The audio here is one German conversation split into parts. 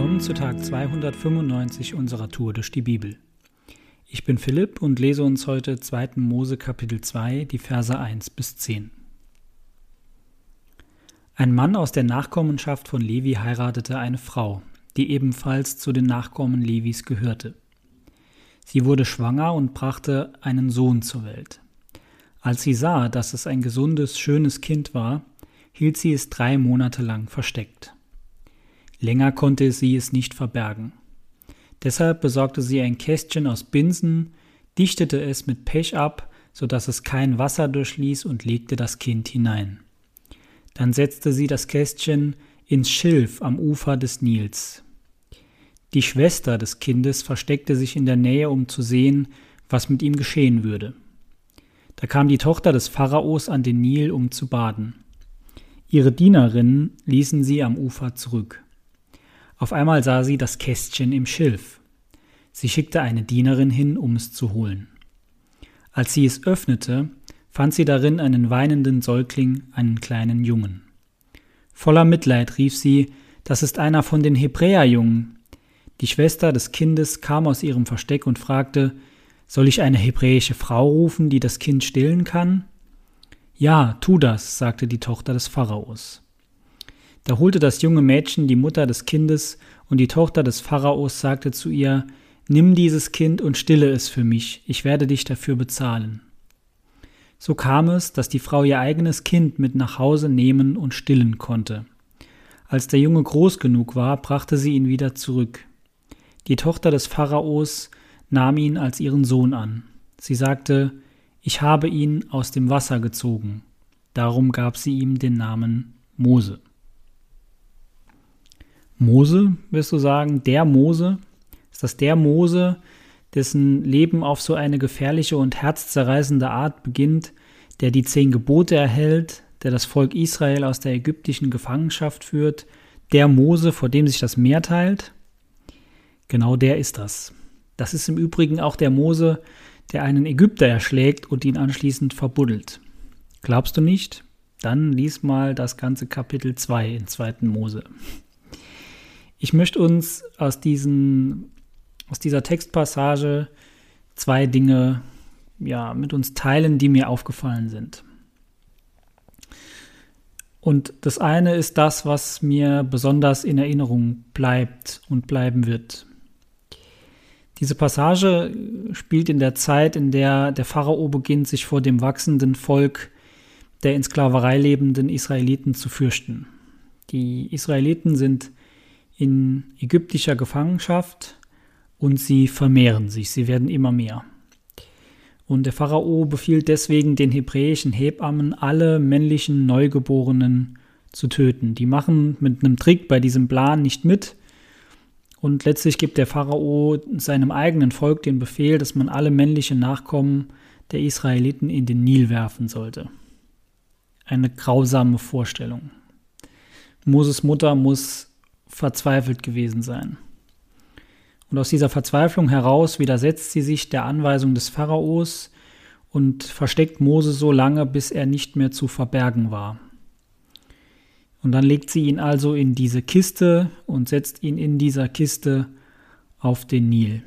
Willkommen zu Tag 295 unserer Tour durch die Bibel. Ich bin Philipp und lese uns heute 2. Mose Kapitel 2, die Verse 1 bis 10. Ein Mann aus der Nachkommenschaft von Levi heiratete eine Frau, die ebenfalls zu den Nachkommen Levis gehörte. Sie wurde schwanger und brachte einen Sohn zur Welt. Als sie sah, dass es ein gesundes, schönes Kind war, hielt sie es drei Monate lang versteckt. Länger konnte sie es nicht verbergen. Deshalb besorgte sie ein Kästchen aus Binsen, dichtete es mit Pech ab, so dass es kein Wasser durchließ und legte das Kind hinein. Dann setzte sie das Kästchen ins Schilf am Ufer des Nils. Die Schwester des Kindes versteckte sich in der Nähe, um zu sehen, was mit ihm geschehen würde. Da kam die Tochter des Pharaos an den Nil, um zu baden. Ihre Dienerinnen ließen sie am Ufer zurück. Auf einmal sah sie das Kästchen im Schilf. Sie schickte eine Dienerin hin, um es zu holen. Als sie es öffnete, fand sie darin einen weinenden Säugling, einen kleinen Jungen. Voller Mitleid rief sie, das ist einer von den Hebräerjungen. Die Schwester des Kindes kam aus ihrem Versteck und fragte, soll ich eine hebräische Frau rufen, die das Kind stillen kann? Ja, tu das, sagte die Tochter des Pharaos. Da holte das junge Mädchen die Mutter des Kindes, und die Tochter des Pharaos sagte zu ihr, Nimm dieses Kind und stille es für mich, ich werde dich dafür bezahlen. So kam es, dass die Frau ihr eigenes Kind mit nach Hause nehmen und stillen konnte. Als der Junge groß genug war, brachte sie ihn wieder zurück. Die Tochter des Pharaos nahm ihn als ihren Sohn an. Sie sagte, ich habe ihn aus dem Wasser gezogen. Darum gab sie ihm den Namen Mose. Mose, wirst du sagen, der Mose? Ist das der Mose, dessen Leben auf so eine gefährliche und herzzerreißende Art beginnt, der die zehn Gebote erhält, der das Volk Israel aus der ägyptischen Gefangenschaft führt, der Mose, vor dem sich das Meer teilt? Genau der ist das. Das ist im Übrigen auch der Mose, der einen Ägypter erschlägt und ihn anschließend verbuddelt. Glaubst du nicht? Dann lies mal das ganze Kapitel 2 in 2. Mose. Ich möchte uns aus, diesen, aus dieser Textpassage zwei Dinge ja, mit uns teilen, die mir aufgefallen sind. Und das eine ist das, was mir besonders in Erinnerung bleibt und bleiben wird. Diese Passage spielt in der Zeit, in der der Pharao beginnt, sich vor dem wachsenden Volk der in Sklaverei lebenden Israeliten zu fürchten. Die Israeliten sind in ägyptischer Gefangenschaft und sie vermehren sich, sie werden immer mehr. Und der Pharao befiehlt deswegen den hebräischen Hebammen, alle männlichen Neugeborenen zu töten. Die machen mit einem Trick bei diesem Plan nicht mit. Und letztlich gibt der Pharao seinem eigenen Volk den Befehl, dass man alle männlichen Nachkommen der Israeliten in den Nil werfen sollte. Eine grausame Vorstellung. Moses Mutter muss verzweifelt gewesen sein. Und aus dieser Verzweiflung heraus widersetzt sie sich der Anweisung des Pharaos und versteckt Mose so lange, bis er nicht mehr zu verbergen war. Und dann legt sie ihn also in diese Kiste und setzt ihn in dieser Kiste auf den Nil.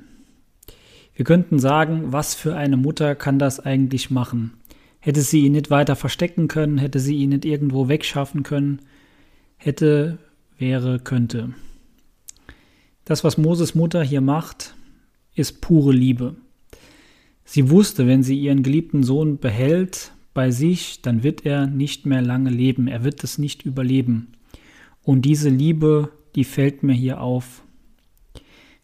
Wir könnten sagen, was für eine Mutter kann das eigentlich machen? Hätte sie ihn nicht weiter verstecken können, hätte sie ihn nicht irgendwo wegschaffen können, hätte wäre, könnte. Das, was Moses Mutter hier macht, ist pure Liebe. Sie wusste, wenn sie ihren geliebten Sohn behält bei sich, dann wird er nicht mehr lange leben, er wird es nicht überleben. Und diese Liebe, die fällt mir hier auf.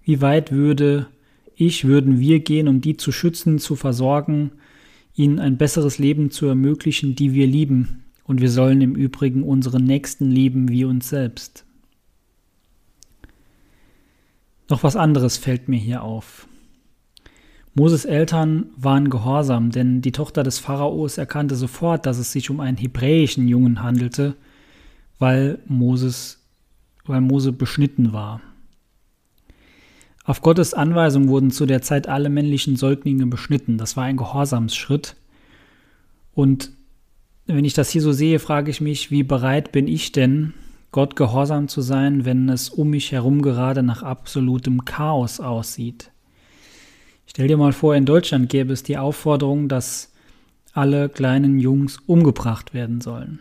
Wie weit würde ich, würden wir gehen, um die zu schützen, zu versorgen, ihnen ein besseres Leben zu ermöglichen, die wir lieben, und wir sollen im Übrigen unseren Nächsten lieben wie uns selbst. Noch was anderes fällt mir hier auf. Moses Eltern waren gehorsam, denn die Tochter des Pharaos erkannte sofort, dass es sich um einen hebräischen Jungen handelte, weil Moses, weil Mose beschnitten war. Auf Gottes Anweisung wurden zu der Zeit alle männlichen Säuglinge beschnitten. Das war ein Gehorsamsschritt. Und wenn ich das hier so sehe, frage ich mich, wie bereit bin ich denn, Gott gehorsam zu sein, wenn es um mich herum gerade nach absolutem Chaos aussieht. Stell dir mal vor, in Deutschland gäbe es die Aufforderung, dass alle kleinen Jungs umgebracht werden sollen.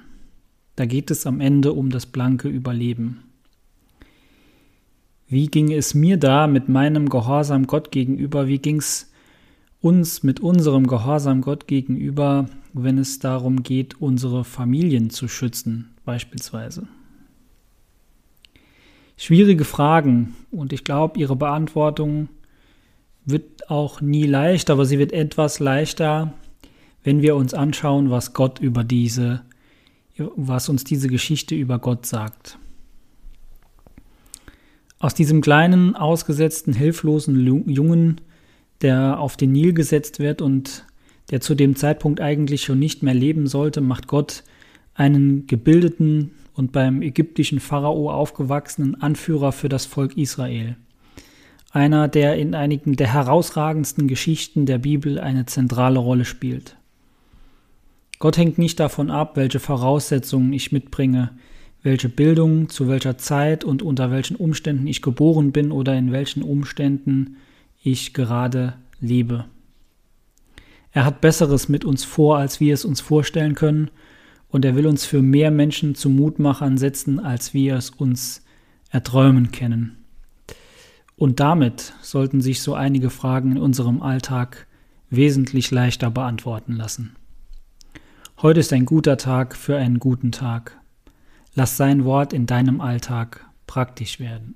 Da geht es am Ende um das blanke Überleben. Wie ging es mir da mit meinem Gehorsam Gott gegenüber? Wie ging es uns mit unserem Gehorsam Gott gegenüber, wenn es darum geht, unsere Familien zu schützen, beispielsweise? Schwierige Fragen und ich glaube, ihre Beantwortung wird auch nie leicht, aber sie wird etwas leichter, wenn wir uns anschauen, was Gott über diese, was uns diese Geschichte über Gott sagt. Aus diesem kleinen, ausgesetzten, hilflosen Jungen, der auf den Nil gesetzt wird und der zu dem Zeitpunkt eigentlich schon nicht mehr leben sollte, macht Gott einen gebildeten und beim ägyptischen Pharao aufgewachsenen Anführer für das Volk Israel einer, der in einigen der herausragendsten Geschichten der Bibel eine zentrale Rolle spielt. Gott hängt nicht davon ab, welche Voraussetzungen ich mitbringe, welche Bildung, zu welcher Zeit und unter welchen Umständen ich geboren bin oder in welchen Umständen ich gerade lebe. Er hat Besseres mit uns vor, als wir es uns vorstellen können, und er will uns für mehr Menschen zu Mutmachern setzen, als wir es uns erträumen kennen. Und damit sollten sich so einige Fragen in unserem Alltag wesentlich leichter beantworten lassen. Heute ist ein guter Tag für einen guten Tag. Lass sein Wort in deinem Alltag praktisch werden.